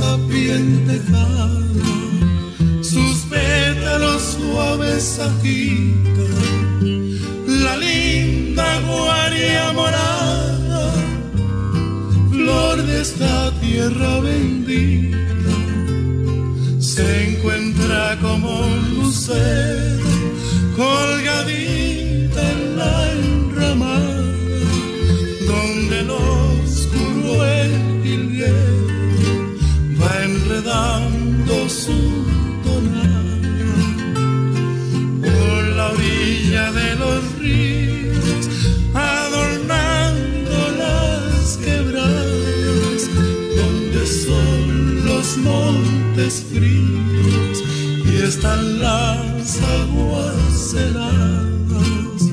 tapiente calma, sus pétalos suaves agitan, la linda guaria morada, flor de esta tierra bendita, se encuentra como un lucero adornando las quebradas, donde son los montes fríos y están las aguas heladas.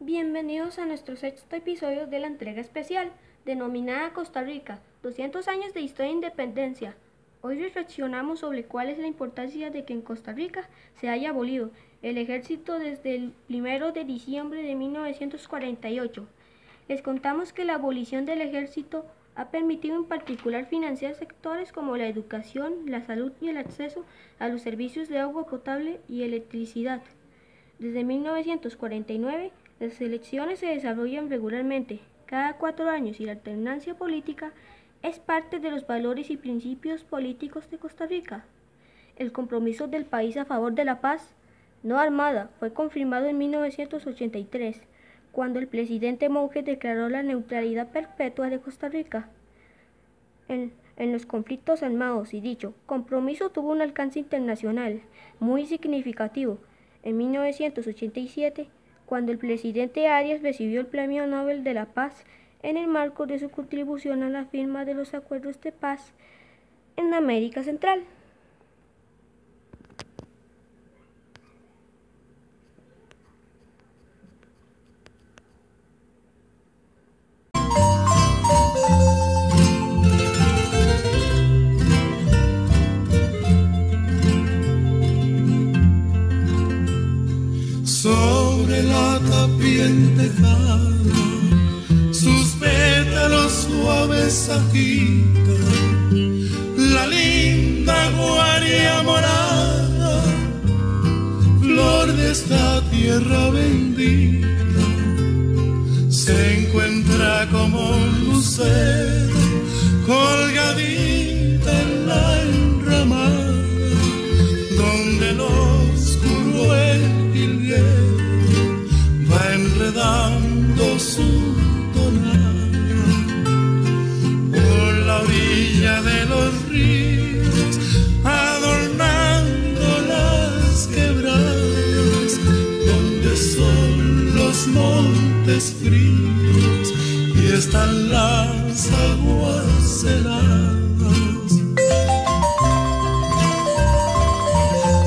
Bienvenidos a nuestro sexto episodio de la entrega especial, denominada Costa Rica, 200 años de historia e independencia. Hoy reflexionamos sobre cuál es la importancia de que en Costa Rica se haya abolido el ejército desde el 1 de diciembre de 1948. Les contamos que la abolición del ejército ha permitido en particular financiar sectores como la educación, la salud y el acceso a los servicios de agua potable y electricidad. Desde 1949, las elecciones se desarrollan regularmente, cada cuatro años, y la alternancia política es parte de los valores y principios políticos de Costa Rica. El compromiso del país a favor de la paz no armada fue confirmado en 1983, cuando el presidente Monge declaró la neutralidad perpetua de Costa Rica en, en los conflictos armados y dicho compromiso tuvo un alcance internacional muy significativo. En 1987, cuando el presidente Arias recibió el Premio Nobel de la Paz en el marco de su contribución a la firma de los acuerdos de paz en América Central. sobre la sus pétalos suaves agitan, la linda guaria morada, flor de esta tierra bendita, se encuentra como un lucero colgadita fríos y están las.